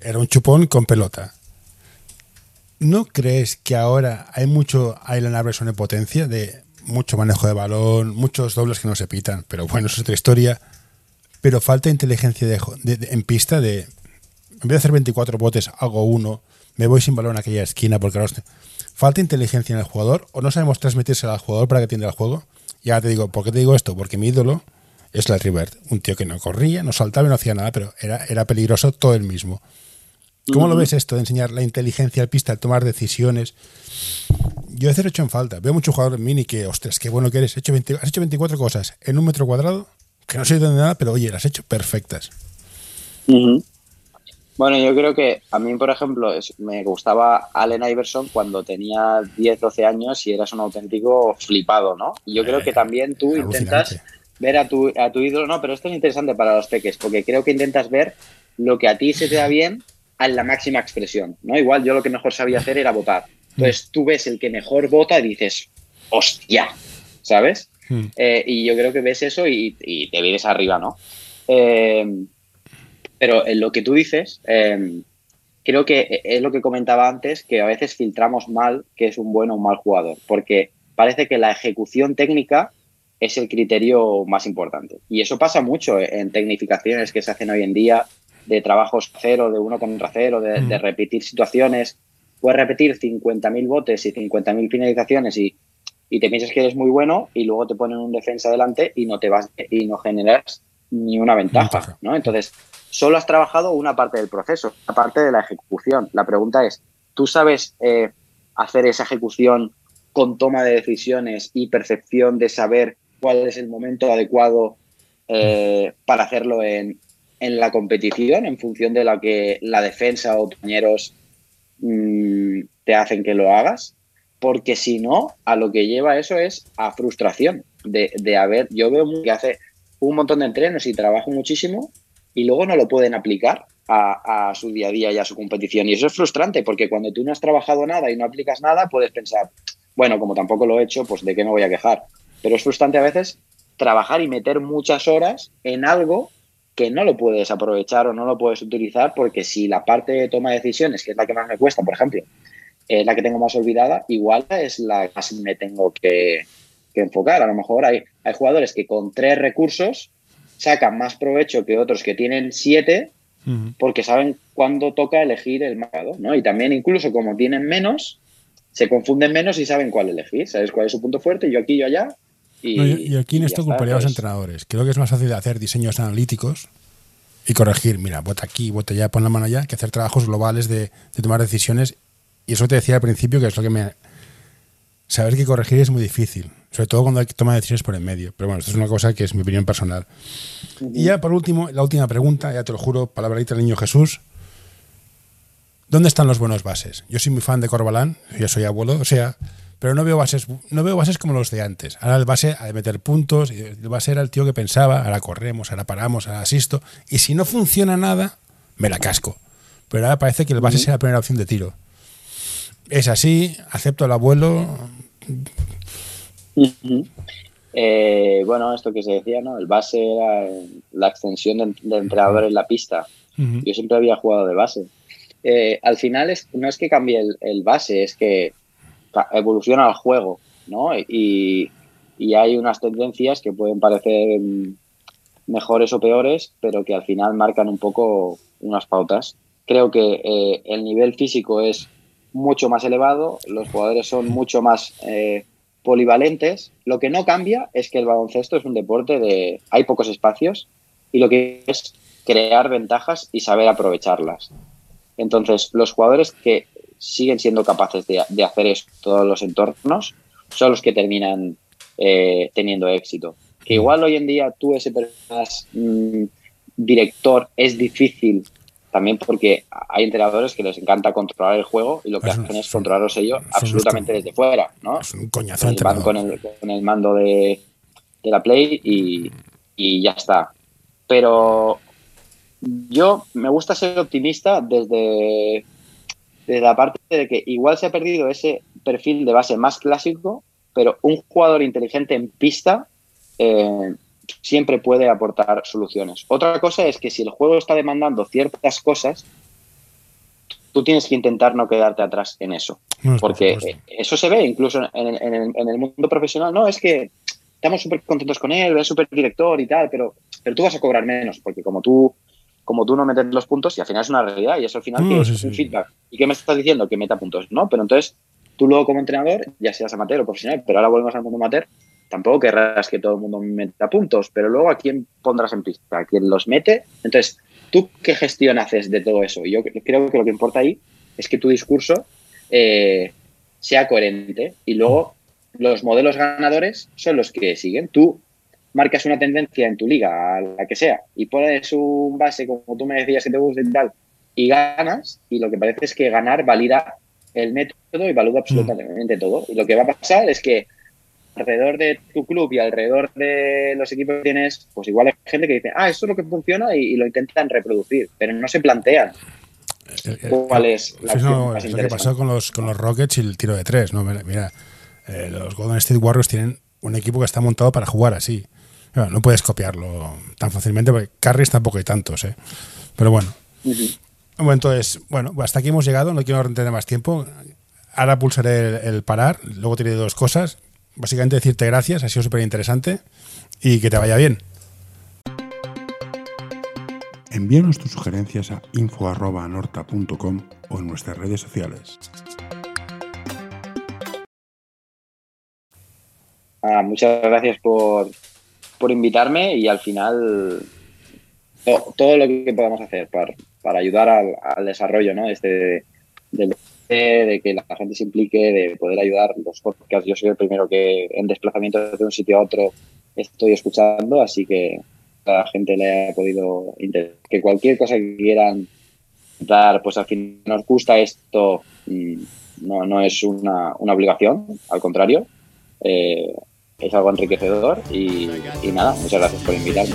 Era un chupón con pelota ¿No crees que ahora hay mucho Island Iverson en potencia? De mucho manejo de balón, muchos dobles que no se pitan, pero bueno, eso es otra historia. Pero falta inteligencia de, de, de, en pista de, en vez de hacer 24 botes, hago uno, me voy sin balón a aquella esquina porque ahora... Falta inteligencia en el jugador o no sabemos transmitirse al jugador para que entienda el juego. Y ahora te digo, ¿por qué te digo esto? Porque mi ídolo es la Rivert, un tío que no corría, no saltaba y no hacía nada, pero era, era peligroso todo el mismo. ¿Cómo lo ves esto de enseñar la inteligencia al pista, tomar decisiones? Yo a veces he hecho en falta. Veo muchos jugadores mini que, ostras, qué bueno que eres. Has hecho, 20, has hecho 24 cosas en un metro cuadrado, que no sé de nada, pero oye, las has hecho perfectas. Uh -huh. Bueno, yo creo que a mí, por ejemplo, es, me gustaba Allen Iverson cuando tenía 10, 12 años y eras un auténtico flipado, ¿no? Y yo creo que también tú intentas ver a tu, a tu ídolo, no, pero esto es interesante para los peques, porque creo que intentas ver lo que a ti se te da bien a la máxima expresión, ¿no? Igual yo lo que mejor sabía hacer era votar. Entonces tú ves el que mejor vota y dices, hostia, ¿sabes? Hmm. Eh, y yo creo que ves eso y, y te vienes arriba, ¿no? Eh, pero en lo que tú dices, eh, creo que es lo que comentaba antes, que a veces filtramos mal que es un buen o un mal jugador, porque parece que la ejecución técnica es el criterio más importante. Y eso pasa mucho en tecnificaciones que se hacen hoy en día, de trabajos cero, de uno contra cero, de, mm. de repetir situaciones. Puedes repetir 50.000 botes y 50.000 finalizaciones y, y, te piensas que eres muy bueno y luego te ponen un defensa delante y no te vas y no generas ni una ventaja, ¿no? Entonces, solo has trabajado una parte del proceso, la parte de la ejecución. La pregunta es, ¿tú sabes eh, hacer esa ejecución con toma de decisiones y percepción de saber cuál es el momento adecuado eh, para hacerlo en, en la competición en función de la que la defensa o compañeros mm, te hacen que lo hagas, porque si no, a lo que lleva eso es a frustración de, de haber, yo veo que hace un montón de entrenos y trabajo muchísimo y luego no lo pueden aplicar a, su día a día y a su competición. Y eso es frustrante porque cuando tú no has trabajado nada y no aplicas nada, puedes pensar, bueno, como tampoco lo he hecho, pues de qué me voy a quejar. Pero es frustrante a veces trabajar y meter muchas horas en algo que no lo puedes aprovechar o no lo puedes utilizar porque si la parte de toma de decisiones, que es la que más me cuesta, por ejemplo, es la que tengo más olvidada, igual es la que me tengo que, que enfocar. A lo mejor hay, hay jugadores que con tres recursos sacan más provecho que otros que tienen siete porque saben cuándo toca elegir el marcador, ¿no? Y también incluso como tienen menos, se confunden menos y saben cuál elegir, sabes cuál es su punto fuerte, yo aquí, yo allá. Y, no, y aquí en esto ocuparía a los entrenadores. Creo que es más fácil hacer diseños analíticos y corregir, mira, vota aquí, vota allá, pon la mano allá, que hacer trabajos globales de, de tomar decisiones. Y eso te decía al principio que es lo que me... Saber que corregir es muy difícil sobre todo cuando hay que tomar decisiones por en medio. Pero bueno, esto es una cosa que es mi opinión personal. Y ya por último, la última pregunta, ya te lo juro, palabrita del niño Jesús. ¿Dónde están los buenos bases? Yo soy muy fan de Corbalán, yo soy abuelo, o sea, pero no veo bases, no veo bases como los de antes. Ahora el base ha de meter puntos, el base era el tío que pensaba, ahora corremos, ahora paramos, ahora asisto, y si no funciona nada, me la casco. Pero ahora parece que el base sea la primera opción de tiro. Es así, acepto al abuelo, eh, bueno, esto que se decía, ¿no? El base era la extensión del, entrenador en la pista. Yo siempre había jugado de base. Eh, al final es, no es que cambie el, base, es que evoluciona el juego, ¿no? Y, hay unas tendencias que pueden parecer mejores o peores, pero que al final marcan un poco unas pautas. Creo que eh, el nivel físico es mucho más elevado, los jugadores son mucho más polivalentes. Lo que no cambia es que el baloncesto es un deporte de hay pocos espacios y lo que es crear ventajas y saber aprovecharlas. Entonces, los jugadores que siguen siendo capaces de, hacer eso todos los entornos son los que terminan eh, teniendo éxito. Que igual hoy en día tú ese personas mm, director es difícil también porque hay entrenadores que les encanta controlar el juego y lo que hacen es controlarlos ellos absolutamente desde fuera, ¿no? Es un coñazo Van con el, con el mando de, de la Play y, y, ya está. Pero yo me gusta ser optimista desde, desde la parte de que igual se ha perdido ese perfil de base más clásico, pero un jugador inteligente en pista eh, siempre puede aportar soluciones. Otra cosa es que si el juego está demandando ciertas cosas, tú tienes que intentar no quedarte atrás en eso. porque eso se ve incluso en, el, mundo profesional. No, es que estamos súper contentos con él, es súper director y tal, pero, pero tú vas a cobrar menos, porque como tú, como tú no metes los puntos, y al final es una realidad, y eso al final es un feedback. ¿Y qué me estás diciendo? Que meta puntos, ¿no? Pero entonces tú luego como entrenador, ya seas amateur o profesional, pero ahora volvemos al mundo amateur, tampoco querrás que todo el mundo meta puntos, pero luego a quién pondrás en pista, a quién los mete. Entonces, ¿tú qué gestión haces de todo eso? Yo creo que lo que importa ahí es que tu discurso eh, sea coherente y luego los modelos ganadores son los que siguen. Tú marcas una tendencia en tu liga, a la que sea, y pones un base como tú me decías que te gusta y tal, y ganas, y lo que parece es que ganar valida el método y valida absolutamente todo. Y lo que va a pasar es que alrededor de tu club y alrededor de los equipos que tienes, pues igual hay gente que dice, ah, esto es lo que funciona y, lo intentan reproducir, pero no se plantean eh, eh, cuál es la no, es lo que pasó con los, con los Rockets y el tiro de tres. ¿no? Mira, eh, los Golden State Warriors tienen un equipo que está montado para jugar así. no puedes copiarlo tan fácilmente porque Carries tampoco hay tantos. ¿eh? Pero bueno. Bueno, entonces, bueno, hasta aquí hemos llegado, no quiero retener más tiempo. Ahora pulsaré el, el parar, luego tiene dos cosas básicamente decirte gracias, ha sido súper interesante y que te vaya bien. Envíanos tus sugerencias a info.norta.com o en nuestras redes sociales. Ah, muchas gracias por, invitarme y al final todo, lo que podamos hacer para, ayudar al, desarrollo ¿no? este, del de que la gente se implique, de poder ayudar los podcasts. Yo soy el primero que en desplazamiento de un sitio a otro estoy escuchando, así que la gente le haya podido. Que cualquier cosa que quieran dar, pues al fin nos gusta esto, mm, no, no es una, una obligación, al contrario. Eh, es algo enriquecedor y, y nada, muchas gracias por invitarme.